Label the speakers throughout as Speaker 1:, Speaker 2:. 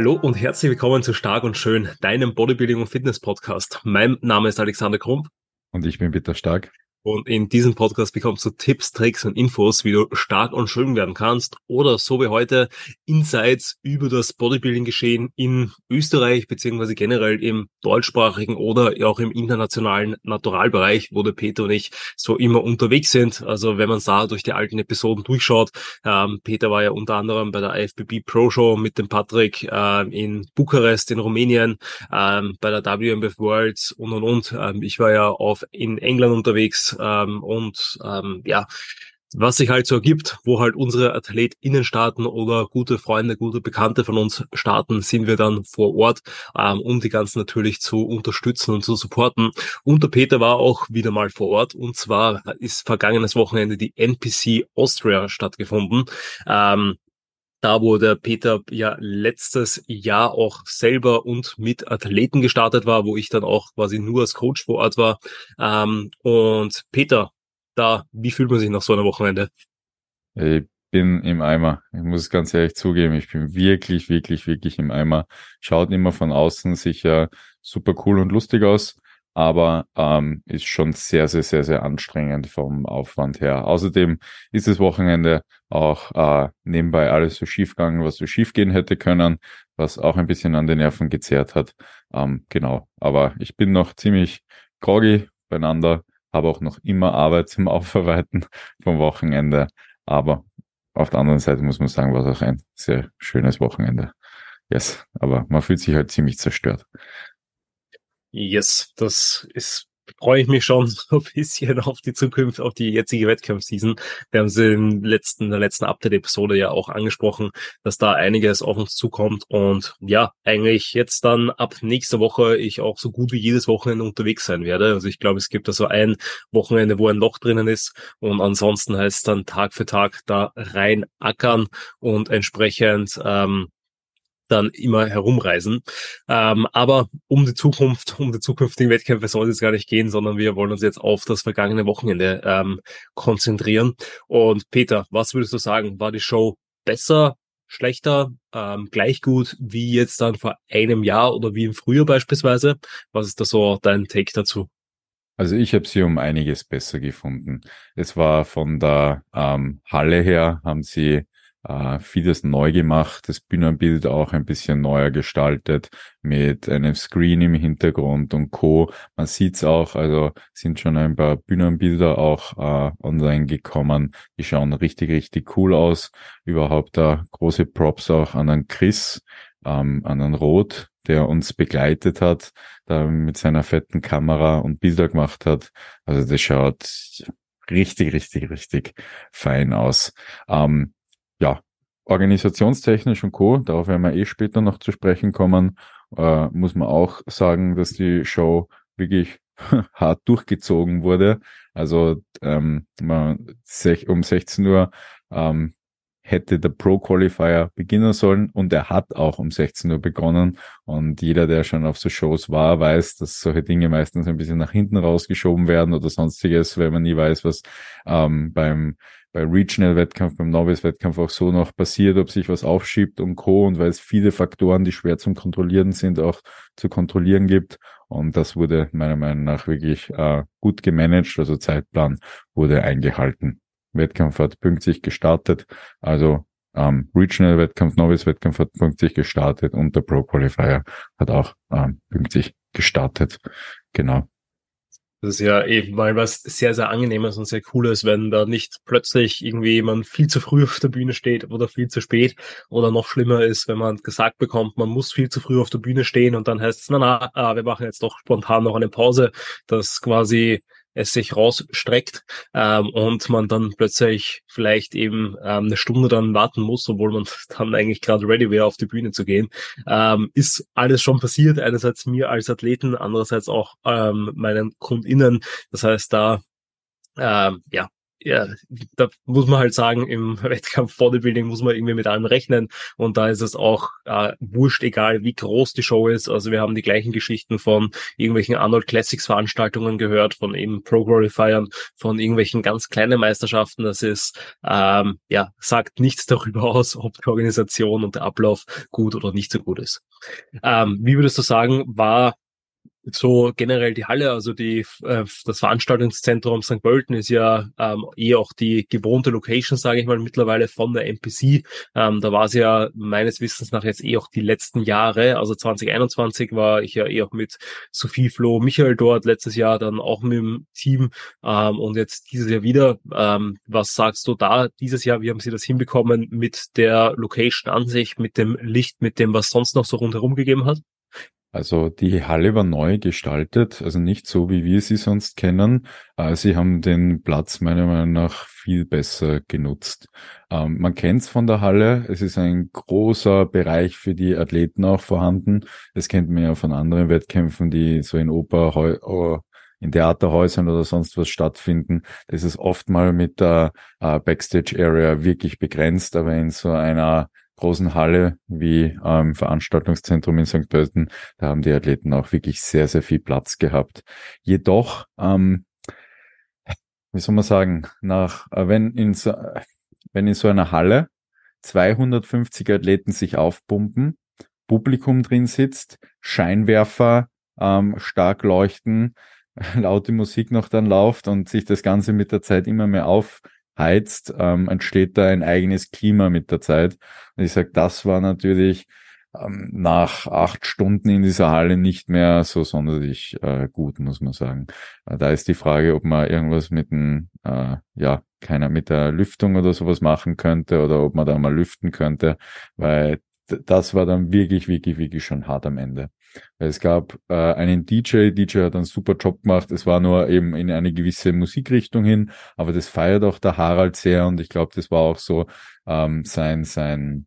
Speaker 1: Hallo und herzlich willkommen zu Stark und Schön, deinem Bodybuilding und Fitness Podcast. Mein Name ist Alexander Krump.
Speaker 2: Und ich bin Peter Stark.
Speaker 1: Und in diesem Podcast bekommst du Tipps, Tricks und Infos, wie du stark und schön werden kannst oder so wie heute Insights über das Bodybuilding-Geschehen in Österreich beziehungsweise generell im deutschsprachigen oder auch im internationalen Naturalbereich, wo der Peter und ich so immer unterwegs sind. Also wenn man da durch die alten Episoden durchschaut, ähm, Peter war ja unter anderem bei der IFBB Pro Show mit dem Patrick äh, in Bukarest in Rumänien, ähm, bei der WMBF Worlds und und und. Ähm, ich war ja auf in England unterwegs ähm, und ähm, ja, was sich halt so ergibt, wo halt unsere AthletInnen starten oder gute Freunde, gute Bekannte von uns starten, sind wir dann vor Ort, ähm, um die ganzen natürlich zu unterstützen und zu supporten. Und der Peter war auch wieder mal vor Ort und zwar ist vergangenes Wochenende die NPC Austria stattgefunden. Ähm, da wo der Peter ja letztes Jahr auch selber und mit Athleten gestartet war, wo ich dann auch quasi nur als Coach vor Ort war. Ähm, und Peter, da, wie fühlt man sich nach so einer Wochenende?
Speaker 2: Ich bin im Eimer. Ich muss es ganz ehrlich zugeben. Ich bin wirklich, wirklich, wirklich im Eimer. Schaut immer von außen sicher super cool und lustig aus aber ähm, ist schon sehr, sehr, sehr, sehr anstrengend vom Aufwand her. Außerdem ist das Wochenende auch äh, nebenbei alles so schief gegangen, was so schief gehen hätte können, was auch ein bisschen an den Nerven gezerrt hat. Ähm, genau, aber ich bin noch ziemlich groggy beieinander, habe auch noch immer Arbeit zum Aufarbeiten vom Wochenende, aber auf der anderen Seite muss man sagen, war es auch ein sehr schönes Wochenende. Yes, aber man fühlt sich halt ziemlich zerstört.
Speaker 1: Yes, das ist freue ich mich schon so ein bisschen auf die Zukunft, auf die jetzige Wettkampfseason. Wir haben es in, letzten, in der letzten Update-Episode ja auch angesprochen, dass da einiges auf uns zukommt und ja, eigentlich jetzt dann ab nächster Woche ich auch so gut wie jedes Wochenende unterwegs sein werde. Also ich glaube, es gibt da so ein Wochenende, wo ein Loch drinnen ist und ansonsten heißt es dann Tag für Tag da rein ackern und entsprechend ähm, dann immer herumreisen. Ähm, aber um die Zukunft, um die zukünftigen Wettkämpfe soll es gar nicht gehen, sondern wir wollen uns jetzt auf das vergangene Wochenende ähm, konzentrieren. Und Peter, was würdest du sagen? War die Show besser, schlechter, ähm, gleich gut wie jetzt dann vor einem Jahr oder wie im Frühjahr beispielsweise? Was ist da so dein Take dazu?
Speaker 2: Also ich habe sie um einiges besser gefunden. Es war von der ähm, Halle her, haben sie äh, vieles neu gemacht, das Bühnenbild auch ein bisschen neuer gestaltet mit einem Screen im Hintergrund und Co. Man sieht's auch, also sind schon ein paar Bühnenbilder auch äh, online gekommen. Die schauen richtig, richtig cool aus. Überhaupt da große Props auch an den Chris, ähm, an den Roth, der uns begleitet hat, da mit seiner fetten Kamera und Bilder gemacht hat. Also das schaut richtig, richtig, richtig fein aus. Ähm, ja, organisationstechnisch und Co., darauf werden wir eh später noch zu sprechen kommen, äh, muss man auch sagen, dass die Show wirklich hart durchgezogen wurde. Also ähm, um 16 Uhr ähm, hätte der Pro Qualifier beginnen sollen und er hat auch um 16 Uhr begonnen. Und jeder, der schon auf so Shows war, weiß, dass solche Dinge meistens ein bisschen nach hinten rausgeschoben werden oder sonstiges, weil man nie weiß, was ähm, beim bei Regional-Wettkampf, beim Novice-Wettkampf auch so noch passiert, ob sich was aufschiebt und Co. Und weil es viele Faktoren, die schwer zum Kontrollieren sind, auch zu kontrollieren gibt. Und das wurde meiner Meinung nach wirklich äh, gut gemanagt. Also Zeitplan wurde eingehalten. Wettkampf hat pünktlich gestartet. Also ähm, Regional-Wettkampf, Novice-Wettkampf hat pünktlich gestartet und der Pro-Qualifier hat auch ähm, pünktlich gestartet. Genau.
Speaker 1: Das ist ja eben mal was sehr, sehr angenehmes und sehr cooles, wenn da nicht plötzlich irgendwie jemand viel zu früh auf der Bühne steht oder viel zu spät oder noch schlimmer ist, wenn man gesagt bekommt, man muss viel zu früh auf der Bühne stehen und dann heißt es, na, na, ah, wir machen jetzt doch spontan noch eine Pause, dass quasi es sich rausstreckt ähm, und man dann plötzlich vielleicht eben ähm, eine Stunde dann warten muss, obwohl man dann eigentlich gerade ready wäre, auf die Bühne zu gehen. Ähm, ist alles schon passiert, einerseits mir als Athleten, andererseits auch ähm, meinen KundInnen. Das heißt, da ähm, ja, ja, da muss man halt sagen, im Wettkampf Bodybuilding muss man irgendwie mit allem rechnen und da ist es auch äh, wurscht, egal wie groß die Show ist. Also wir haben die gleichen Geschichten von irgendwelchen Arnold Classics Veranstaltungen gehört, von eben Pro Glorifiern, von irgendwelchen ganz kleinen Meisterschaften. Das ist, ähm, ja, sagt nichts darüber aus, ob die Organisation und der Ablauf gut oder nicht so gut ist. Ähm, wie würdest du sagen, war so generell die Halle, also die, äh, das Veranstaltungszentrum St. Pölten ist ja ähm, eh auch die gewohnte Location, sage ich mal, mittlerweile von der MPC. Ähm, da war es ja meines Wissens nach jetzt eh auch die letzten Jahre. Also 2021 war ich ja eh auch mit Sophie Flo Michael dort, letztes Jahr dann auch mit dem Team ähm, und jetzt dieses Jahr wieder. Ähm, was sagst du da dieses Jahr? Wie haben Sie das hinbekommen mit der Location an sich, mit dem Licht, mit dem, was sonst noch so rundherum gegeben hat?
Speaker 2: Also die Halle war neu gestaltet, also nicht so, wie wir sie sonst kennen. Äh, sie haben den Platz meiner Meinung nach viel besser genutzt. Ähm, man kennt es von der Halle, es ist ein großer Bereich für die Athleten auch vorhanden. Das kennt man ja von anderen Wettkämpfen, die so in Oper, oh, in Theaterhäusern oder sonst was stattfinden. Das ist oft mal mit der äh, Backstage Area wirklich begrenzt, aber in so einer großen Halle wie ähm, Veranstaltungszentrum in St. Pölten, da haben die Athleten auch wirklich sehr, sehr viel Platz gehabt. Jedoch, ähm, wie soll man sagen, nach, äh, wenn in so, wenn in so einer Halle 250 Athleten sich aufpumpen, Publikum drin sitzt, Scheinwerfer ähm, stark leuchten, laute Musik noch dann läuft und sich das Ganze mit der Zeit immer mehr auf heizt, ähm, entsteht da ein eigenes Klima mit der Zeit. Und ich sage, das war natürlich ähm, nach acht Stunden in dieser Halle nicht mehr so sonderlich äh, gut, muss man sagen. Äh, da ist die Frage, ob man irgendwas mit dem, äh, ja, keiner mit der Lüftung oder sowas machen könnte oder ob man da mal lüften könnte, weil das war dann wirklich, wirklich, wirklich schon hart am Ende. Es gab äh, einen DJ, DJ hat einen super Job gemacht. Es war nur eben in eine gewisse Musikrichtung hin, aber das feiert auch der Harald sehr und ich glaube, das war auch so ähm, sein sein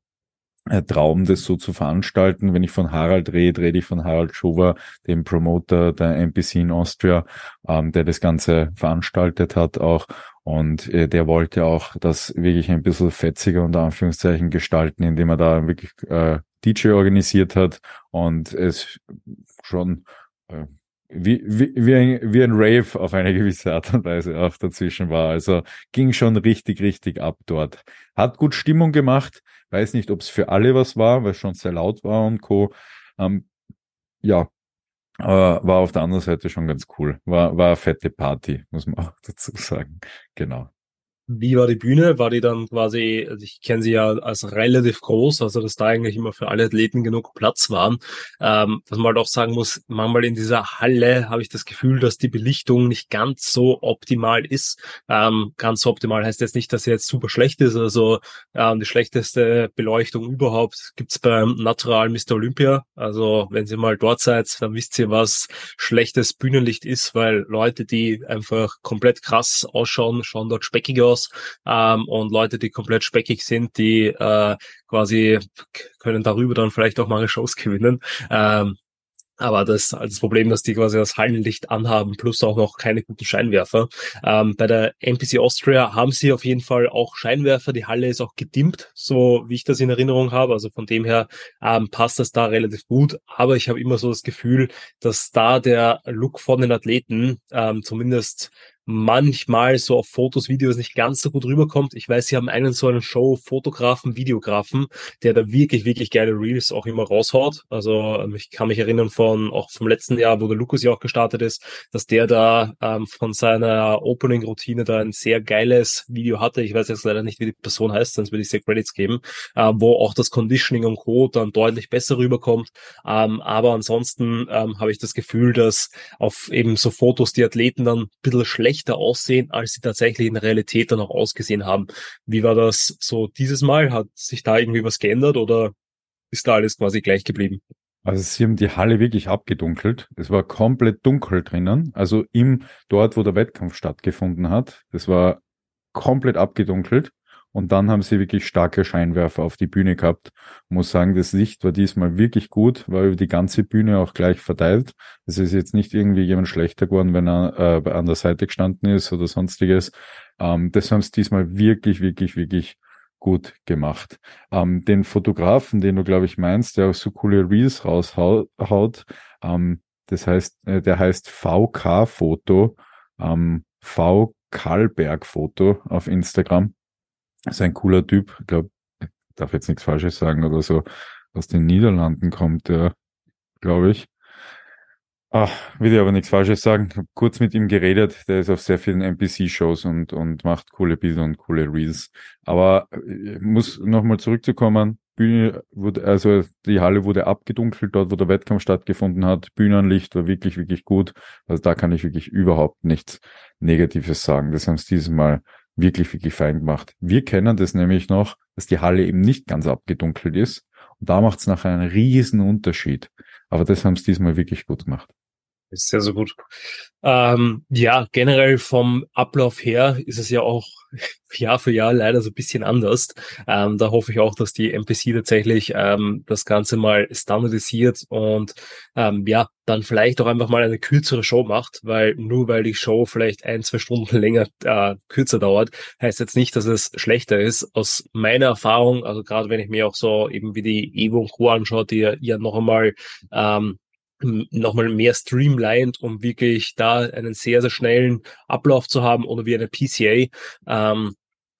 Speaker 2: äh, Traum, das so zu veranstalten. Wenn ich von Harald rede, rede ich von Harald Schover, dem Promoter der NPC in Austria, ähm, der das Ganze veranstaltet hat auch. Und äh, der wollte auch das wirklich ein bisschen fetziger unter Anführungszeichen gestalten, indem er da wirklich äh, DJ organisiert hat und es schon äh, wie, wie, wie, ein, wie ein Rave auf eine gewisse Art und Weise auch dazwischen war. Also ging schon richtig, richtig ab dort. Hat gut Stimmung gemacht. Weiß nicht, ob es für alle was war, weil es schon sehr laut war und Co. Ähm, ja, aber war auf der anderen Seite schon ganz cool. War, war eine fette Party, muss man auch dazu sagen. Genau.
Speaker 1: Wie war die Bühne? War die dann quasi, also ich kenne sie ja als relativ groß, also dass da eigentlich immer für alle Athleten genug Platz waren. Ähm, was man halt auch sagen muss, manchmal in dieser Halle habe ich das Gefühl, dass die Belichtung nicht ganz so optimal ist. Ähm, ganz so optimal heißt jetzt nicht, dass sie jetzt super schlecht ist. Also ähm, die schlechteste Beleuchtung überhaupt gibt's beim Natural Mr. Olympia. Also wenn Sie mal dort seid, dann wisst ihr, was schlechtes Bühnenlicht ist, weil Leute, die einfach komplett krass ausschauen, schauen dort speckiger aus ähm, und Leute, die komplett speckig sind, die äh, quasi können darüber dann vielleicht auch mal Shows gewinnen. Ähm, aber das, das Problem, dass die quasi das Hallenlicht anhaben, plus auch noch keine guten Scheinwerfer. Ähm, bei der NPC Austria haben sie auf jeden Fall auch Scheinwerfer. Die Halle ist auch gedimmt, so wie ich das in Erinnerung habe. Also von dem her ähm, passt das da relativ gut. Aber ich habe immer so das Gefühl, dass da der Look von den Athleten ähm, zumindest manchmal so auf Fotos, Videos nicht ganz so gut rüberkommt. Ich weiß, sie haben einen so einen Show-Fotografen, Videografen, der da wirklich, wirklich geile Reels auch immer raushaut. Also ähm, ich kann mich erinnern von auch vom letzten Jahr, wo der Lukas ja auch gestartet ist, dass der da ähm, von seiner Opening-Routine da ein sehr geiles Video hatte. Ich weiß jetzt leider nicht, wie die Person heißt, sonst würde ich sehr Credits geben, äh, wo auch das Conditioning und Co. dann deutlich besser rüberkommt. Ähm, aber ansonsten ähm, habe ich das Gefühl, dass auf eben so Fotos die Athleten dann ein bisschen schlecht schlechter aussehen, als sie tatsächlich in der Realität dann auch ausgesehen haben. Wie war das so dieses Mal? Hat sich da irgendwie was geändert oder ist da alles quasi gleich geblieben?
Speaker 2: Also sie haben die Halle wirklich abgedunkelt. Es war komplett dunkel drinnen. Also im dort, wo der Wettkampf stattgefunden hat. Das war komplett abgedunkelt. Und dann haben sie wirklich starke Scheinwerfer auf die Bühne gehabt. Muss sagen, das Licht war diesmal wirklich gut, war über die ganze Bühne auch gleich verteilt. Es ist jetzt nicht irgendwie jemand schlechter geworden, wenn er äh, an der Seite gestanden ist oder sonstiges. Ähm, das haben sie diesmal wirklich, wirklich, wirklich gut gemacht. Ähm, den Fotografen, den du, glaube ich, meinst, der auch so coole Reels raushaut, ähm, das heißt, äh, der heißt VK-Foto, ähm, V. Karlberg-Foto auf Instagram. Ist ein cooler Typ. Ich glaube, ich darf jetzt nichts Falsches sagen oder so. Aus den Niederlanden kommt der, glaube ich. Ach, will ich aber nichts Falsches sagen. Ich habe kurz mit ihm geredet. Der ist auf sehr vielen NPC-Shows und, und macht coole Bilder und coole Reels. Aber ich muss nochmal zurückzukommen. Bühne wurde, also die Halle wurde abgedunkelt, dort wo der Wettkampf stattgefunden hat. Bühnenlicht war wirklich, wirklich gut. Also da kann ich wirklich überhaupt nichts Negatives sagen. Das haben sie dieses Mal wirklich, wirklich fein gemacht. Wir kennen das nämlich noch, dass die Halle eben nicht ganz abgedunkelt ist. Und da macht es nachher einen riesen Unterschied. Aber das haben sie diesmal wirklich gut gemacht.
Speaker 1: Ist sehr, sehr gut. Ähm, ja, generell vom Ablauf her ist es ja auch Jahr für Jahr leider so ein bisschen anders. Ähm, da hoffe ich auch, dass die MPC tatsächlich ähm, das Ganze mal standardisiert und ähm, ja, dann vielleicht auch einfach mal eine kürzere Show macht, weil nur weil die Show vielleicht ein, zwei Stunden länger äh, kürzer dauert, heißt jetzt nicht, dass es schlechter ist. Aus meiner Erfahrung, also gerade wenn ich mir auch so eben wie die Evo und Co. anschaue, die ja noch einmal ähm, nochmal mehr streamlined, um wirklich da einen sehr, sehr schnellen Ablauf zu haben oder wie eine PCA. Ähm,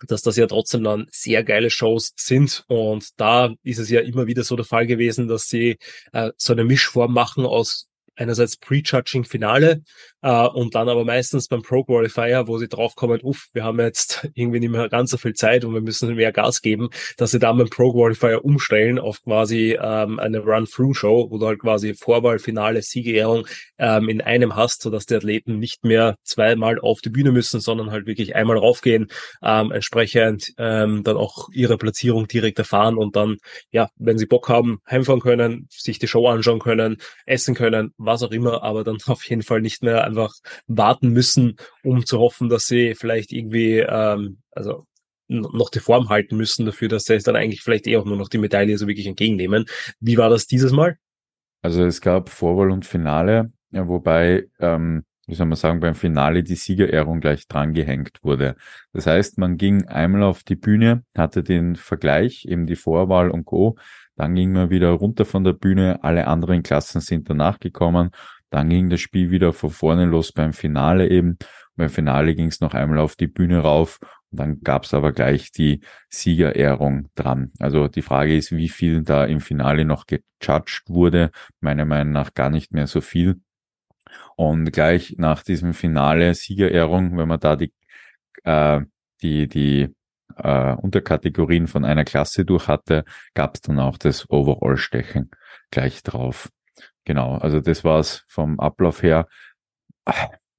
Speaker 1: dass das ja trotzdem dann sehr geile Shows sind. Und da ist es ja immer wieder so der Fall gewesen, dass sie äh, so eine Mischform machen aus einerseits Prejudging Finale äh, und dann aber meistens beim Pro Qualifier, wo sie draufkommen, uff, wir haben jetzt irgendwie nicht mehr ganz so viel Zeit und wir müssen mehr Gas geben, dass sie dann beim Pro Qualifier umstellen auf quasi ähm, eine Run-Through-Show, wo du halt quasi Vorwahl, Finale, Siegerehrung ähm, in einem hast, sodass die Athleten nicht mehr zweimal auf die Bühne müssen, sondern halt wirklich einmal raufgehen, ähm, entsprechend ähm, dann auch ihre Platzierung direkt erfahren und dann, ja, wenn sie Bock haben, heimfahren können, sich die Show anschauen können, essen können, was auch immer, aber dann auf jeden Fall nicht mehr einfach warten müssen, um zu hoffen, dass sie vielleicht irgendwie, ähm, also noch die Form halten müssen dafür, dass sie dann eigentlich vielleicht eh auch nur noch die Medaille so wirklich entgegennehmen. Wie war das dieses Mal?
Speaker 2: Also es gab Vorwahl und Finale, wobei, ähm, wie soll man sagen, beim Finale die Siegerehrung gleich dran gehängt wurde. Das heißt, man ging einmal auf die Bühne, hatte den Vergleich, eben die Vorwahl und Co. Dann ging man wieder runter von der Bühne, alle anderen Klassen sind danach gekommen. Dann ging das Spiel wieder von vorne los beim Finale eben. beim Finale ging es noch einmal auf die Bühne rauf und dann gab es aber gleich die Siegerehrung dran. Also die Frage ist, wie viel da im Finale noch gejudged wurde. Meiner Meinung nach gar nicht mehr so viel. Und gleich nach diesem Finale Siegerehrung, wenn man da die, äh, die, die äh, Unterkategorien von einer Klasse durch hatte, gab es dann auch das Overall-Stechen gleich drauf. Genau, also das war's vom Ablauf her.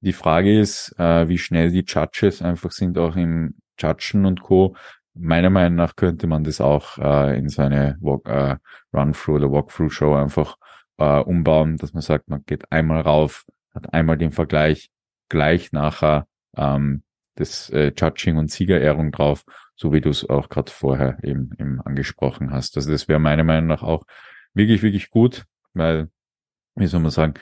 Speaker 2: Die Frage ist, äh, wie schnell die Judges einfach sind, auch im Judgen und Co. Meiner Meinung nach könnte man das auch äh, in so eine Walk, äh, Run-Through oder Walkthrough-Show einfach äh, umbauen, dass man sagt, man geht einmal rauf, hat einmal den Vergleich, gleich nachher ähm, das äh, Judging und Siegerehrung drauf so wie du es auch gerade vorher eben, eben angesprochen hast. Also das wäre meiner Meinung nach auch wirklich, wirklich gut, weil, wie soll man sagen,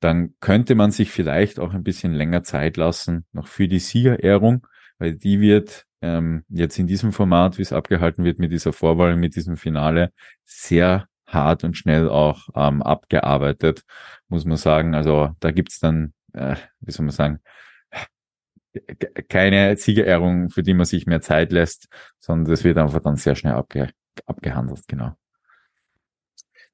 Speaker 2: dann könnte man sich vielleicht auch ein bisschen länger Zeit lassen, noch für die Siegerehrung, weil die wird ähm, jetzt in diesem Format, wie es abgehalten wird mit dieser Vorwahl, mit diesem Finale, sehr hart und schnell auch ähm, abgearbeitet, muss man sagen. Also da gibt's dann, äh, wie soll man sagen, keine Siegerehrung, für die man sich mehr Zeit lässt, sondern das wird einfach dann sehr schnell abge abgehandelt, genau.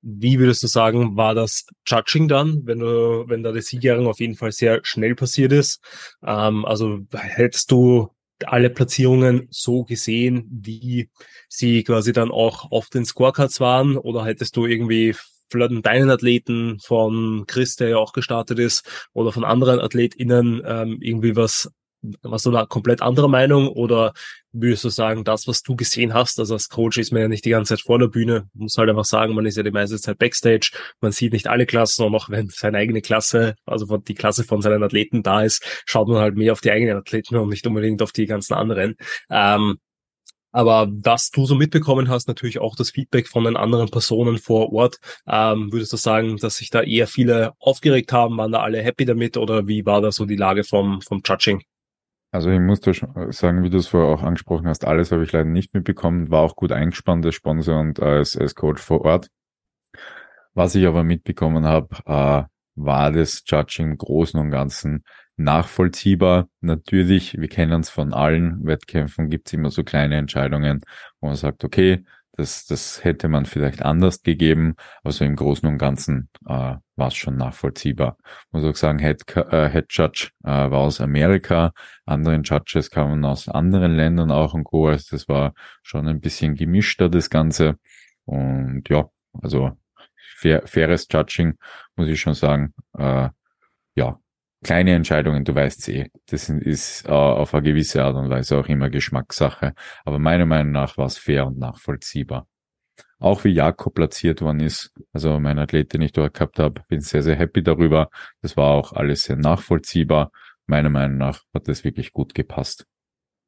Speaker 1: Wie würdest du sagen, war das Judging dann, wenn du, wenn da die Siegerehrung auf jeden Fall sehr schnell passiert ist? Ähm, also hättest du alle Platzierungen so gesehen, wie sie quasi dann auch auf den Scorecards waren, oder hättest du irgendwie von deinen Athleten, von Chris, der ja auch gestartet ist, oder von anderen AthletInnen ähm, irgendwie was warst du da komplett anderer Meinung oder würdest du sagen, das, was du gesehen hast, also als Coach ist man ja nicht die ganze Zeit vor der Bühne, muss halt einfach sagen, man ist ja die meiste Zeit Backstage, man sieht nicht alle Klassen und auch wenn seine eigene Klasse, also die Klasse von seinen Athleten da ist, schaut man halt mehr auf die eigenen Athleten und nicht unbedingt auf die ganzen anderen. Ähm, Aber was du so mitbekommen hast, natürlich auch das Feedback von den anderen Personen vor Ort, ähm, würdest du sagen, dass sich da eher viele aufgeregt haben, waren da alle happy damit oder wie war da so die Lage vom, vom Judging?
Speaker 2: Also ich muss da sagen, wie du es vorher auch angesprochen hast, alles habe ich leider nicht mitbekommen, war auch gut eingespannt als Sponsor und als, als Coach vor Ort. Was ich aber mitbekommen habe, äh, war das Judging im Großen und Ganzen nachvollziehbar. Natürlich, wir kennen es von allen Wettkämpfen, gibt es immer so kleine Entscheidungen, wo man sagt, okay, das, das hätte man vielleicht anders gegeben, also im Großen und Ganzen äh, war es schon nachvollziehbar. Muss auch sagen, Head, äh, Head Judge äh, war aus Amerika, anderen Judges kamen aus anderen Ländern auch und Co. Also das war schon ein bisschen gemischter, das Ganze. Und ja, also fair, faires Judging, muss ich schon sagen. Äh, ja, kleine Entscheidungen, du weißt eh, das ist äh, auf eine gewisse Art und Weise auch immer Geschmackssache. Aber meiner Meinung nach war es fair und nachvollziehbar. Auch wie Jakob platziert worden ist, also mein Athlet, den ich dort gehabt habe, bin sehr, sehr happy darüber. Das war auch alles sehr nachvollziehbar. Meiner Meinung nach hat das wirklich gut gepasst.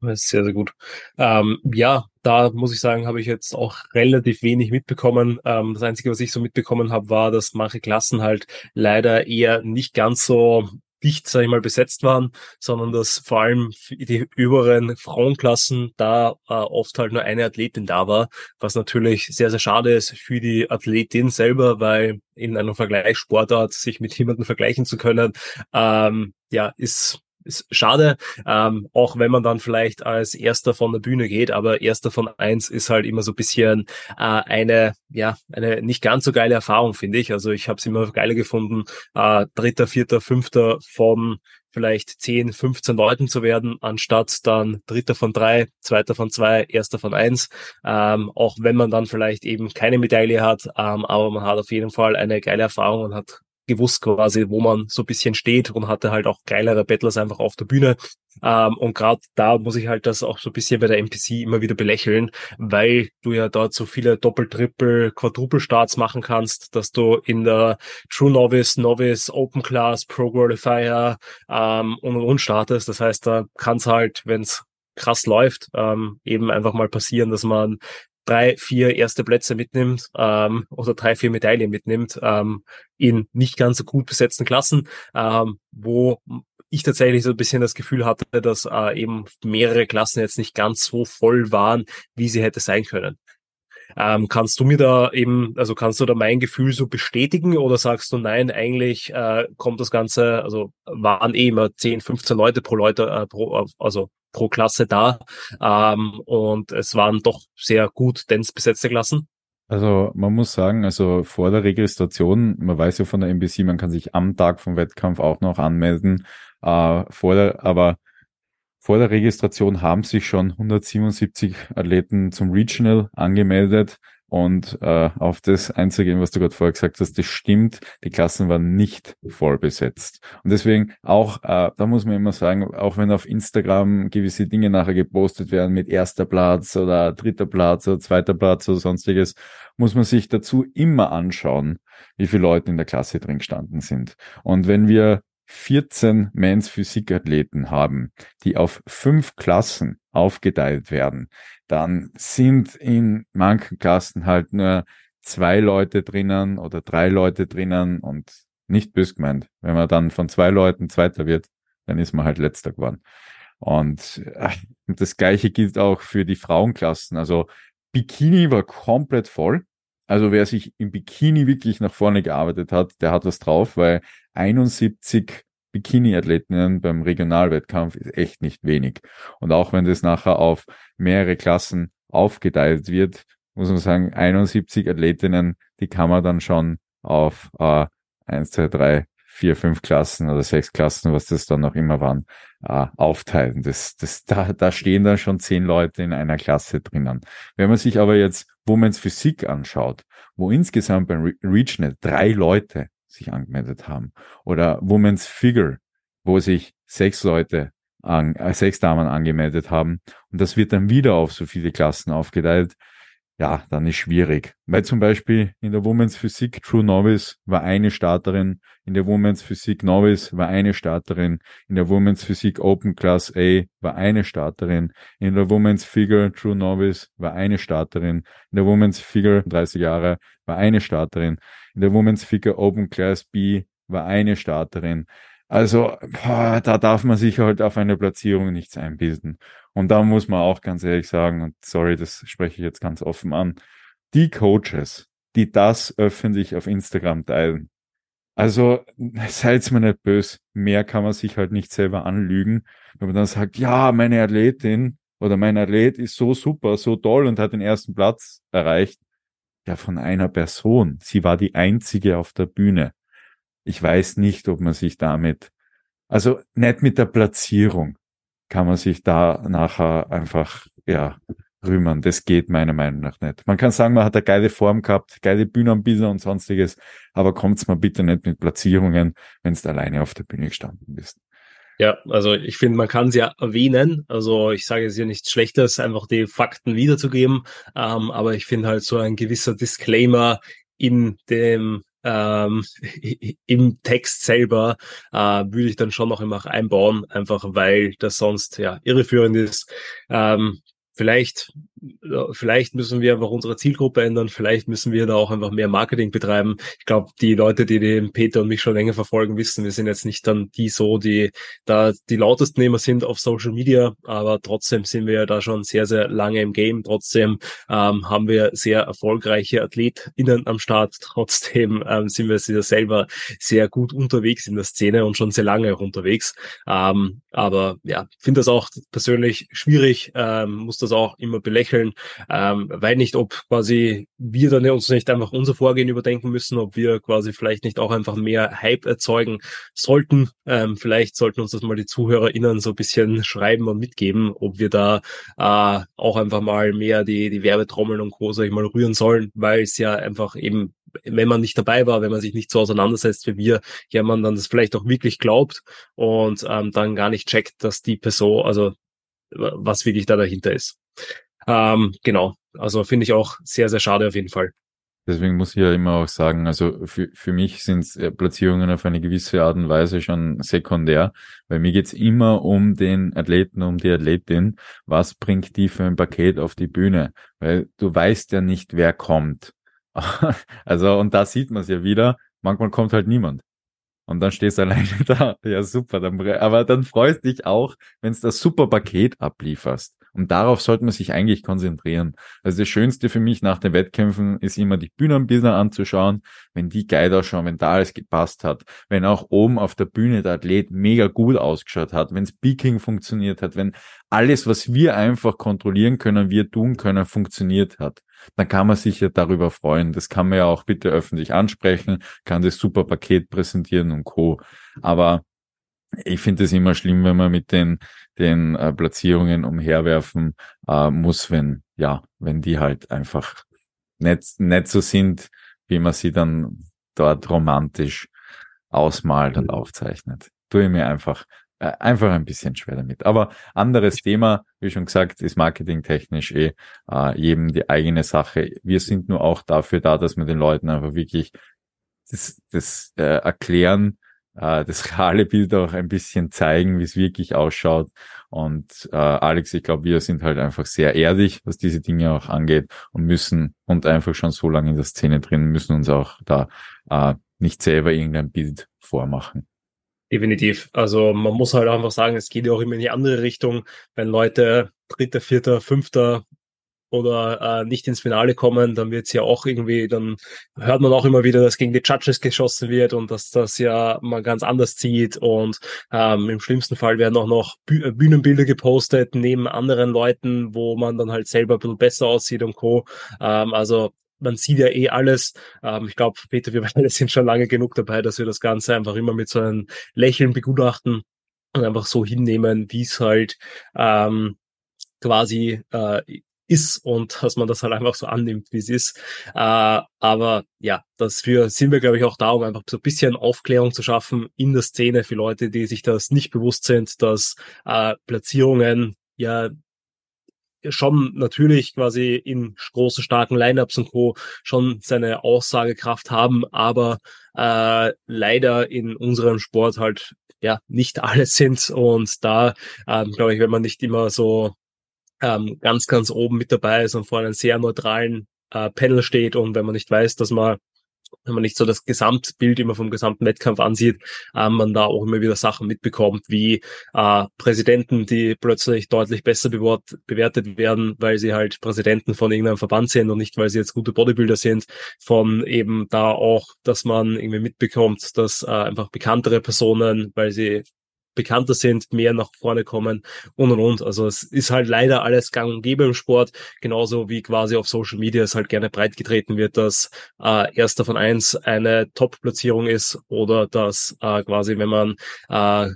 Speaker 1: Sehr, sehr gut. Ähm, ja, da muss ich sagen, habe ich jetzt auch relativ wenig mitbekommen. Ähm, das Einzige, was ich so mitbekommen habe, war, dass manche Klassen halt leider eher nicht ganz so dicht, sag ich mal, besetzt waren, sondern dass vor allem die überen Frauenklassen da äh, oft halt nur eine Athletin da war, was natürlich sehr, sehr schade ist für die Athletin selber, weil in einem Vergleichssportart sich mit jemandem vergleichen zu können, ähm, ja, ist ist schade, ähm, auch wenn man dann vielleicht als Erster von der Bühne geht, aber Erster von eins ist halt immer so ein bisschen äh, eine, ja, eine nicht ganz so geile Erfahrung, finde ich. Also ich habe es immer geiler gefunden, äh, Dritter, Vierter, Fünfter von vielleicht 10, 15 Leuten zu werden, anstatt dann Dritter von drei, Zweiter von zwei, Erster von eins. Ähm, auch wenn man dann vielleicht eben keine Medaille hat, ähm, aber man hat auf jeden Fall eine geile Erfahrung und hat gewusst quasi, wo man so ein bisschen steht und hatte halt auch geilere Battlers einfach auf der Bühne. Ähm, und gerade da muss ich halt das auch so ein bisschen bei der NPC immer wieder belächeln, weil du ja dort so viele Doppel-, Triple-, Quadruple-Starts machen kannst, dass du in der True Novice, Novice, Open Class, Pro Qualifier ähm, und und und startest. Das heißt, da kann es halt, wenn es krass läuft, ähm, eben einfach mal passieren, dass man drei, vier erste Plätze mitnimmt ähm, oder drei, vier Medaillen mitnimmt ähm, in nicht ganz so gut besetzten Klassen, ähm, wo ich tatsächlich so ein bisschen das Gefühl hatte, dass äh, eben mehrere Klassen jetzt nicht ganz so voll waren, wie sie hätte sein können. Ähm, kannst du mir da eben, also kannst du da mein Gefühl so bestätigen oder sagst du nein, eigentlich äh, kommt das Ganze, also waren eh immer 10, 15 Leute pro Leute, äh, pro, also pro Klasse da. Ähm, und es waren doch sehr gut dens besetzte Klassen.
Speaker 2: Also man muss sagen, also vor der Registration, man weiß ja von der NBC, man kann sich am Tag vom Wettkampf auch noch anmelden. Äh, vor der, aber vor der Registration haben sich schon 177 Athleten zum Regional angemeldet. Und äh, auf das einzugehen, was du gerade vorher gesagt hast, das stimmt, die Klassen waren nicht voll besetzt. Und deswegen auch, äh, da muss man immer sagen, auch wenn auf Instagram gewisse Dinge nachher gepostet werden mit erster Platz oder dritter Platz oder zweiter Platz oder sonstiges, muss man sich dazu immer anschauen, wie viele Leute in der Klasse drin gestanden sind. Und wenn wir 14 Men's Physikathleten haben, die auf fünf Klassen aufgeteilt werden, dann sind in manchen Klassen halt nur zwei Leute drinnen oder drei Leute drinnen und nicht bös gemeint. Wenn man dann von zwei Leuten Zweiter wird, dann ist man halt Letzter geworden. Und äh, das Gleiche gilt auch für die Frauenklassen. Also Bikini war komplett voll. Also wer sich im Bikini wirklich nach vorne gearbeitet hat, der hat was drauf, weil 71 Bikini-Athletinnen beim Regionalwettkampf ist echt nicht wenig. Und auch wenn das nachher auf mehrere Klassen aufgeteilt wird, muss man sagen, 71 Athletinnen, die kann man dann schon auf äh, 1, 2, 3, 4, 5 Klassen oder 6 Klassen, was das dann noch immer waren, äh, aufteilen. Das, das, da, da stehen dann schon 10 Leute in einer Klasse drinnen. Wenn man sich aber jetzt Women's Physik anschaut, wo insgesamt beim Re Regional drei Leute sich angemeldet haben, oder Women's Figure, wo sich sechs Leute an, äh, sechs Damen angemeldet haben. Und das wird dann wieder auf so viele Klassen aufgeteilt, ja, dann ist schwierig. Weil zum Beispiel in der Women's Physik True Novice war eine Starterin, in der Women's Physik Novice war eine Starterin, in der Women's Physik Open Class A war eine Starterin, in der Women's Figure True Novice war eine Starterin, in der Women's Figure 30 Jahre war eine Starterin, in der Women's Figure Open Class B war eine Starterin. Also da darf man sich halt auf eine Platzierung nichts einbilden. Und da muss man auch ganz ehrlich sagen, und sorry, das spreche ich jetzt ganz offen an, die Coaches, die das öffentlich auf Instagram teilen, also seid mir nicht böse, mehr kann man sich halt nicht selber anlügen, wenn man dann sagt, ja, meine Athletin oder mein Athlet ist so super, so toll und hat den ersten Platz erreicht. Ja, von einer Person. Sie war die einzige auf der Bühne. Ich weiß nicht, ob man sich damit, also nicht mit der Platzierung kann man sich da nachher einfach, ja, rühmen. Das geht meiner Meinung nach nicht. Man kann sagen, man hat eine geile Form gehabt, geile Bühnenbilder und sonstiges, aber kommt's mal bitte nicht mit Platzierungen, wenn du alleine auf der Bühne gestanden bist.
Speaker 1: Ja, also ich finde, man kann es ja erwähnen. Also ich sage es ja nichts Schlechtes, einfach die Fakten wiederzugeben. Ähm, aber ich finde halt so ein gewisser Disclaimer in dem ähm, im Text selber äh, würde ich dann schon noch immer einbauen, einfach weil das sonst ja irreführend ist. Ähm, vielleicht vielleicht müssen wir einfach unsere Zielgruppe ändern, vielleicht müssen wir da auch einfach mehr Marketing betreiben. Ich glaube, die Leute, die den Peter und mich schon länger verfolgen, wissen, wir sind jetzt nicht dann die so, die da die lautesten immer sind auf Social Media, aber trotzdem sind wir ja da schon sehr, sehr lange im Game. Trotzdem ähm, haben wir sehr erfolgreiche AthletInnen am Start. Trotzdem ähm, sind wir selber sehr gut unterwegs in der Szene und schon sehr lange auch unterwegs. Ähm, aber ja, finde das auch persönlich schwierig, ähm, muss das auch immer belächeln entwickeln, ähm, weil nicht, ob quasi wir dann uns nicht einfach unser Vorgehen überdenken müssen, ob wir quasi vielleicht nicht auch einfach mehr Hype erzeugen sollten. Ähm, vielleicht sollten uns das mal die ZuhörerInnen so ein bisschen schreiben und mitgeben, ob wir da äh, auch einfach mal mehr die, die Werbetrommeln und Co. sag ich mal rühren sollen, weil es ja einfach eben wenn man nicht dabei war, wenn man sich nicht so auseinandersetzt wie wir, ja man dann das vielleicht auch wirklich glaubt und ähm, dann gar nicht checkt, dass die Person, also was wirklich da dahinter ist. Ähm, genau, also finde ich auch sehr, sehr schade auf jeden Fall.
Speaker 2: Deswegen muss ich ja immer auch sagen, also für, für mich sind äh, Platzierungen auf eine gewisse Art und Weise schon sekundär, weil mir geht's immer um den Athleten, um die Athletin. Was bringt die für ein Paket auf die Bühne? Weil du weißt ja nicht, wer kommt. also, und da sieht man es ja wieder, manchmal kommt halt niemand. Und dann stehst du alleine da. Ja, super. Dann, aber dann freust dich auch, wenn du das super Paket ablieferst. Und darauf sollte man sich eigentlich konzentrieren. Also das Schönste für mich nach den Wettkämpfen ist immer die Bühnenbilder anzuschauen, wenn die geil ausschauen, wenn da alles gepasst hat, wenn auch oben auf der Bühne der Athlet mega gut ausgeschaut hat, wenn Speaking funktioniert hat, wenn alles, was wir einfach kontrollieren können, wir tun können, funktioniert hat dann kann man sich ja darüber freuen. Das kann man ja auch bitte öffentlich ansprechen, kann das super Paket präsentieren und Co. Aber ich finde es immer schlimm, wenn man mit den, den äh, Platzierungen umherwerfen äh, muss, wenn, ja, wenn die halt einfach nicht, nicht so sind, wie man sie dann dort romantisch ausmalt und aufzeichnet. Tue ich mir einfach, äh, einfach ein bisschen schwer damit. Aber anderes Thema, wie schon gesagt, ist marketingtechnisch eh äh, jedem die eigene Sache. Wir sind nur auch dafür da, dass wir den Leuten einfach wirklich das, das äh, erklären, äh, das reale Bild auch ein bisschen zeigen, wie es wirklich ausschaut. Und äh, Alex, ich glaube, wir sind halt einfach sehr ehrlich, was diese Dinge auch angeht und müssen und einfach schon so lange in der Szene drin, müssen uns auch da äh, nicht selber irgendein Bild vormachen.
Speaker 1: Definitiv. Also man muss halt einfach sagen, es geht ja auch immer in die andere Richtung, wenn Leute dritter, vierter, fünfter oder äh, nicht ins Finale kommen, dann wird's ja auch irgendwie, dann hört man auch immer wieder, dass gegen die Judges geschossen wird und dass das ja man ganz anders zieht und ähm, im schlimmsten Fall werden auch noch Büh Bühnenbilder gepostet neben anderen Leuten, wo man dann halt selber ein bisschen besser aussieht und Co. Ähm, also man sieht ja eh alles. Ähm, ich glaube, Peter, wir beide sind schon lange genug dabei, dass wir das Ganze einfach immer mit so einem Lächeln begutachten und einfach so hinnehmen, wie es halt ähm, quasi äh, ist und dass man das halt einfach so annimmt, wie es ist. Äh, aber ja, dafür sind wir, glaube ich, auch da, um einfach so ein bisschen Aufklärung zu schaffen in der Szene für Leute, die sich das nicht bewusst sind, dass äh, Platzierungen ja schon natürlich quasi in großen, starken Lineups und Co. schon seine Aussagekraft haben, aber äh, leider in unserem Sport halt ja nicht alles sind. Und da ähm, glaube ich, wenn man nicht immer so ähm, ganz, ganz oben mit dabei ist und vor einem sehr neutralen äh, Panel steht und wenn man nicht weiß, dass man wenn man nicht so das Gesamtbild immer vom gesamten Wettkampf ansieht, äh, man da auch immer wieder Sachen mitbekommt, wie äh, Präsidenten, die plötzlich deutlich besser bewertet werden, weil sie halt Präsidenten von irgendeinem Verband sind und nicht, weil sie jetzt gute Bodybuilder sind, von eben da auch, dass man irgendwie mitbekommt, dass äh, einfach bekanntere Personen, weil sie bekannter sind, mehr nach vorne kommen und und und. Also es ist halt leider alles gang und gäbe im Sport, genauso wie quasi auf Social Media es halt gerne breit getreten wird, dass äh, erster von eins eine Top-Platzierung ist oder dass äh, quasi, wenn man äh,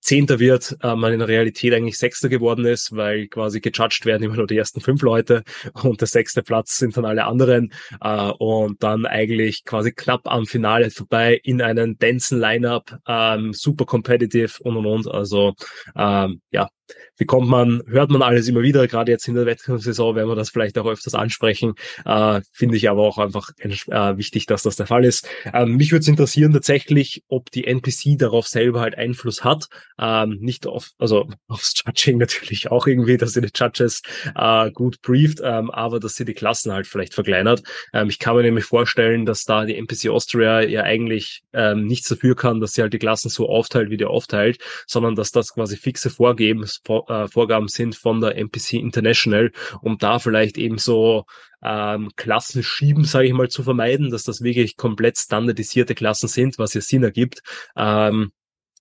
Speaker 1: Zehnter wird, äh, man in der Realität eigentlich Sechster geworden ist, weil quasi gejudged werden immer nur die ersten fünf Leute und der sechste Platz sind dann alle anderen äh, und dann eigentlich quasi knapp am Finale vorbei in einen densen Lineup, ähm, super competitive und und und. Also ähm, ja, wie kommt man, hört man alles immer wieder, gerade jetzt in der Wettkampfsaison werden wir das vielleicht auch öfters ansprechen, äh, finde ich aber auch einfach äh, wichtig, dass das der Fall ist. Ähm, mich würde es interessieren tatsächlich, ob die NPC darauf selber halt Einfluss hat, ähm, nicht auf, also aufs Judging natürlich auch irgendwie, dass sie die Judges äh, gut brieft, ähm, aber dass sie die Klassen halt vielleicht verkleinert. Ähm, ich kann mir nämlich vorstellen, dass da die NPC Austria ja eigentlich ähm, nichts dafür kann, dass sie halt die Klassen so aufteilt, wie die aufteilt, sondern dass das quasi fixe Vorgeben äh, Vorgaben sind von der MPC International, um da vielleicht eben so ähm, Klassen schieben, sage ich mal, zu vermeiden, dass das wirklich komplett standardisierte Klassen sind, was ja Sinn ergibt. Ähm,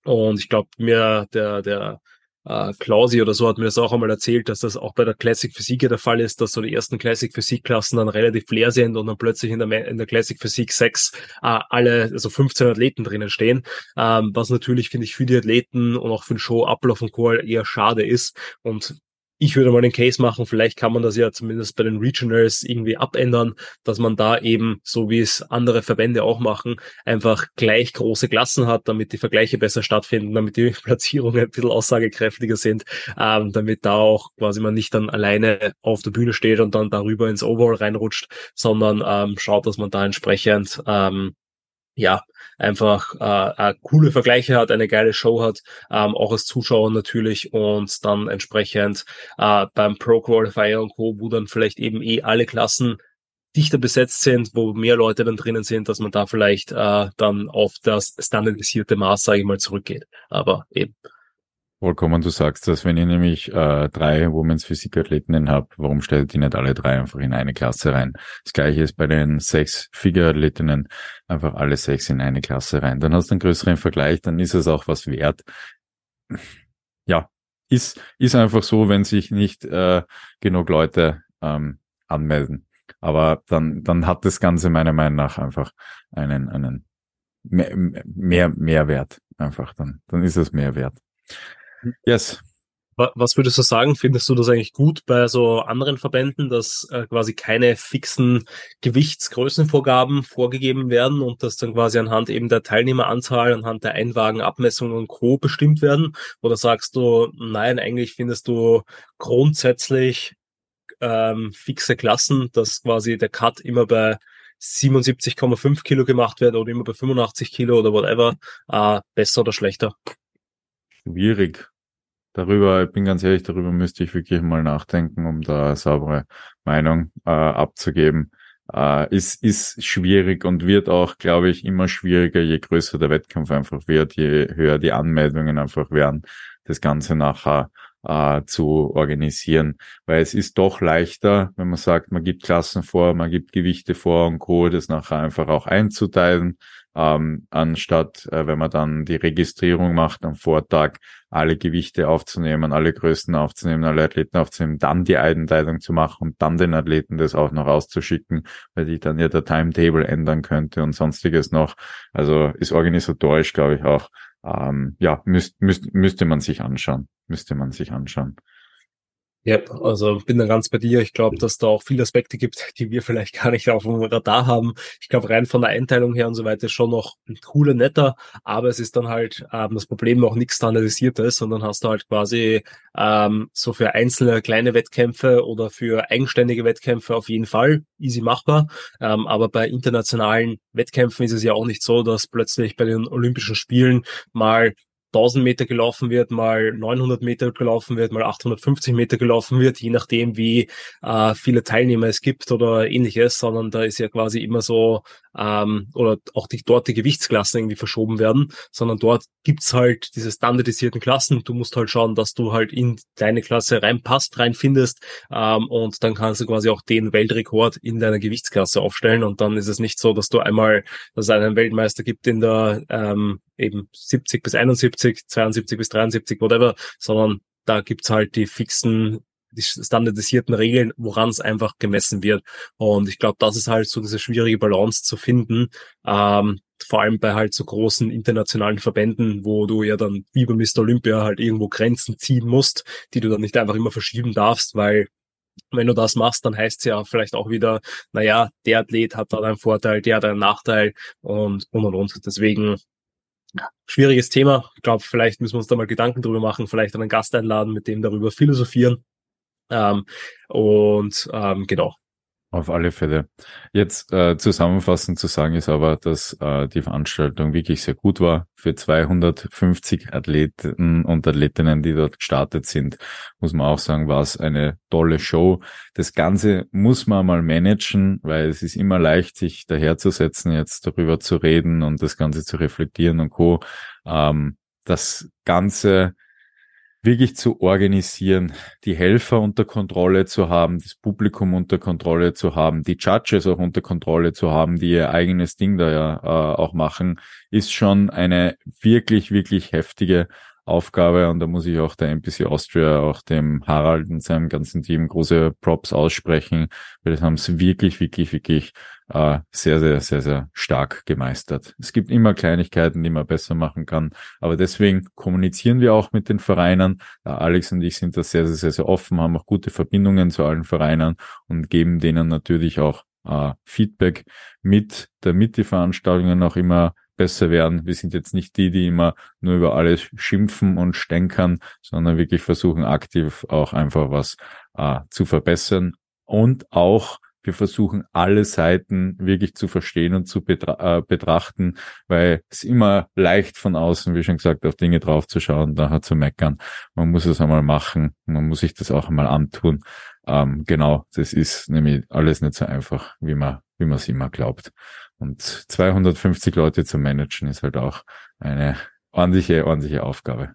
Speaker 1: und ich glaube, mir der, der äh, Klausi oder so hat mir das auch einmal erzählt, dass das auch bei der Classic Physik der Fall ist, dass so die ersten Classic Physik Klassen dann relativ leer sind und dann plötzlich in der, in der Classic Physik 6 äh, alle, also 15 Athleten drinnen stehen, ähm, was natürlich, finde ich, für die Athleten und auch für den Show-Ablauf und Co. eher schade ist und ich würde mal den Case machen, vielleicht kann man das ja zumindest bei den Regionals irgendwie abändern, dass man da eben, so wie es andere Verbände auch machen, einfach gleich große Klassen hat, damit die Vergleiche besser stattfinden, damit die Platzierungen ein bisschen aussagekräftiger sind, ähm, damit da auch quasi man nicht dann alleine auf der Bühne steht und dann darüber ins Overall reinrutscht, sondern ähm, schaut, dass man da entsprechend ähm, ja, einfach äh, coole Vergleiche hat, eine geile Show hat, ähm, auch als Zuschauer natürlich und dann entsprechend äh, beim Pro Qualifier und Co., wo dann vielleicht eben eh alle Klassen dichter besetzt sind, wo mehr Leute dann drinnen sind, dass man da vielleicht äh, dann auf das standardisierte Maß, sage ich mal, zurückgeht. Aber eben.
Speaker 2: Vollkommen, du sagst das, wenn ich nämlich äh, drei Women's Physik-Athletinnen habe, warum stellt die nicht alle drei einfach in eine Klasse rein? Das gleiche ist bei den sechs Figure-Athletinnen, einfach alle sechs in eine Klasse rein. Dann hast du einen größeren Vergleich, dann ist es auch was wert. Ja, ist, ist einfach so, wenn sich nicht äh, genug Leute ähm, anmelden. Aber dann, dann hat das Ganze meiner Meinung nach einfach einen, einen mehr, mehr Mehrwert einfach dann. Dann ist es mehr wert.
Speaker 1: Yes. Was würdest du sagen? Findest du das eigentlich gut bei so anderen Verbänden, dass äh, quasi keine fixen Gewichtsgrößenvorgaben vorgegeben werden und dass dann quasi anhand eben der Teilnehmeranzahl, anhand der Einwagenabmessungen und Co. bestimmt werden? Oder sagst du, nein, eigentlich findest du grundsätzlich ähm, fixe Klassen, dass quasi der Cut immer bei 77,5 Kilo gemacht wird oder immer bei 85 Kilo oder whatever, äh, besser oder schlechter?
Speaker 2: Schwierig. Darüber, ich bin ganz ehrlich, darüber müsste ich wirklich mal nachdenken, um da saubere Meinung äh, abzugeben. Äh, ist, ist schwierig und wird auch, glaube ich, immer schwieriger, je größer der Wettkampf einfach wird, je höher die Anmeldungen einfach werden, das Ganze nachher äh, zu organisieren. Weil es ist doch leichter, wenn man sagt, man gibt Klassen vor, man gibt Gewichte vor und Co., das nachher einfach auch einzuteilen ähm, anstatt äh, wenn man dann die Registrierung macht am Vortag, alle Gewichte aufzunehmen, alle Größen aufzunehmen, alle Athleten aufzunehmen, dann die Einteilung zu machen und dann den Athleten das auch noch auszuschicken, weil sich dann ja der Timetable ändern könnte und sonstiges noch. Also ist organisatorisch, glaube ich, auch, ähm, ja, müsst, müsst, müsste man sich anschauen. Müsste man sich anschauen.
Speaker 1: Ja, also bin da ganz bei dir. Ich glaube, dass da auch viele Aspekte gibt, die wir vielleicht gar nicht auf dem Radar haben. Ich glaube, rein von der Einteilung her und so weiter ist schon noch cooler, netter, aber es ist dann halt ähm, das Problem noch nichts standardisiertes, sondern hast du halt quasi ähm, so für einzelne kleine Wettkämpfe oder für eigenständige Wettkämpfe auf jeden Fall easy machbar. Ähm, aber bei internationalen Wettkämpfen ist es ja auch nicht so, dass plötzlich bei den Olympischen Spielen mal 1000 Meter gelaufen wird, mal 900 Meter gelaufen wird, mal 850 Meter gelaufen wird, je nachdem, wie äh, viele Teilnehmer es gibt oder ähnliches, sondern da ist ja quasi immer so, ähm, oder auch die, dort die Gewichtsklassen irgendwie verschoben werden, sondern dort gibt's halt diese standardisierten Klassen. Du musst halt schauen, dass du halt in deine Klasse reinpasst, reinfindest ähm, und dann kannst du quasi auch den Weltrekord in deiner Gewichtsklasse aufstellen und dann ist es nicht so, dass du einmal, dass es einen Weltmeister gibt in der ähm, eben 70 bis 71, 72 bis 73, whatever, sondern da gibt's halt die fixen, die standardisierten Regeln, woran es einfach gemessen wird. Und ich glaube, das ist halt so diese schwierige Balance zu finden, ähm, vor allem bei halt so großen internationalen Verbänden, wo du ja dann wie bei Mr. Olympia halt irgendwo Grenzen ziehen musst, die du dann nicht einfach immer verschieben darfst, weil wenn du das machst, dann heißt es ja vielleicht auch wieder, naja, der Athlet hat da einen Vorteil, der hat einen Nachteil und und und und. Deswegen schwieriges Thema. Ich glaube, vielleicht müssen wir uns da mal Gedanken drüber machen, vielleicht einen Gast einladen, mit dem darüber philosophieren. Ähm, und ähm, genau,
Speaker 2: auf alle Fälle. Jetzt äh, zusammenfassend zu sagen ist aber, dass äh, die Veranstaltung wirklich sehr gut war. Für 250 Athleten und Athletinnen, die dort gestartet sind, muss man auch sagen, war es eine tolle Show. Das Ganze muss man mal managen, weil es ist immer leicht, sich daherzusetzen, jetzt darüber zu reden und das Ganze zu reflektieren und co. Ähm, das Ganze wirklich zu organisieren, die Helfer unter Kontrolle zu haben, das Publikum unter Kontrolle zu haben, die Judges auch unter Kontrolle zu haben, die ihr eigenes Ding da ja äh, auch machen, ist schon eine wirklich, wirklich heftige Aufgabe und da muss ich auch der NPC Austria, auch dem Harald und seinem ganzen Team große Props aussprechen, weil das haben sie wirklich, wirklich, wirklich äh, sehr, sehr, sehr, sehr stark gemeistert. Es gibt immer Kleinigkeiten, die man besser machen kann, aber deswegen kommunizieren wir auch mit den Vereinen. Äh, Alex und ich sind da sehr, sehr, sehr, sehr offen, haben auch gute Verbindungen zu allen Vereinen und geben denen natürlich auch äh, Feedback mit, damit die Veranstaltungen auch immer besser werden. Wir sind jetzt nicht die, die immer nur über alles schimpfen und stänkern, sondern wirklich versuchen aktiv auch einfach was äh, zu verbessern und auch wir versuchen alle Seiten wirklich zu verstehen und zu betra äh, betrachten, weil es immer leicht von außen, wie schon gesagt, auf Dinge draufzuschauen, nachher zu meckern. Man muss es einmal machen, man muss sich das auch einmal antun. Ähm, genau, das ist nämlich alles nicht so einfach, wie man, wie man es immer glaubt. Und 250 Leute zu managen ist halt auch eine ordentliche, ordentliche Aufgabe.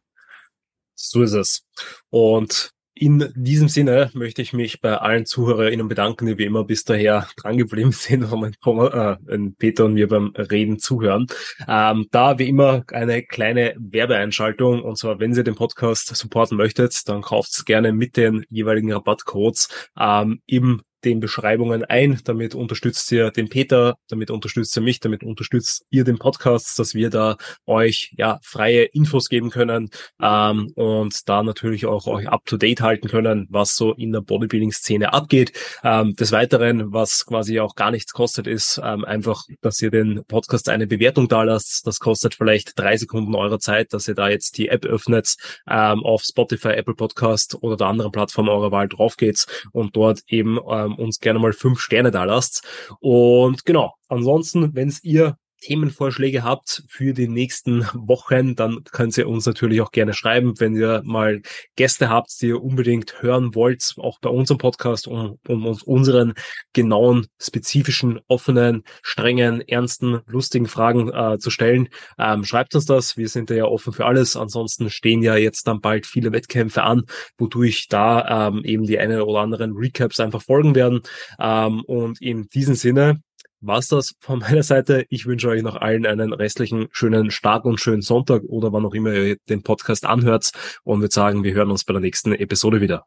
Speaker 1: So ist es. Und in diesem Sinne möchte ich mich bei allen ZuhörerInnen bedanken, die wie immer bis daher drangeblieben sind und äh, Peter und mir beim Reden zuhören. Ähm, da wie immer eine kleine Werbeeinschaltung und zwar, wenn ihr den Podcast supporten möchtet, dann kauft gerne mit den jeweiligen Rabattcodes ähm, im den Beschreibungen ein. Damit unterstützt ihr den Peter, damit unterstützt ihr mich, damit unterstützt ihr den Podcast, dass wir da euch ja freie Infos geben können ähm, und da natürlich auch euch up to date halten können, was so in der Bodybuilding-Szene abgeht. Ähm, des Weiteren, was quasi auch gar nichts kostet, ist ähm, einfach, dass ihr den Podcast eine Bewertung da lasst. Das kostet vielleicht drei Sekunden eurer Zeit, dass ihr da jetzt die App öffnet, ähm, auf Spotify, Apple Podcast oder der anderen Plattform eurer Wahl drauf geht und dort eben ähm, uns gerne mal fünf Sterne da lasst. Und genau, ansonsten, wenn ihr Themenvorschläge habt für die nächsten Wochen, dann könnt ihr uns natürlich auch gerne schreiben, wenn ihr mal Gäste habt, die ihr unbedingt hören wollt, auch bei unserem Podcast, um, um uns unseren genauen, spezifischen, offenen, strengen, ernsten, lustigen Fragen äh, zu stellen. Ähm, schreibt uns das, wir sind ja offen für alles. Ansonsten stehen ja jetzt dann bald viele Wettkämpfe an, wodurch da ähm, eben die eine oder anderen Recaps einfach folgen werden. Ähm, und in diesem Sinne war's das von meiner Seite. Ich wünsche euch noch allen einen restlichen schönen Start und schönen Sonntag oder wann auch immer ihr den Podcast anhört und würde sagen, wir hören uns bei der nächsten Episode wieder.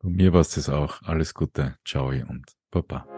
Speaker 2: Von mir war's das auch. Alles Gute. Ciao und Baba.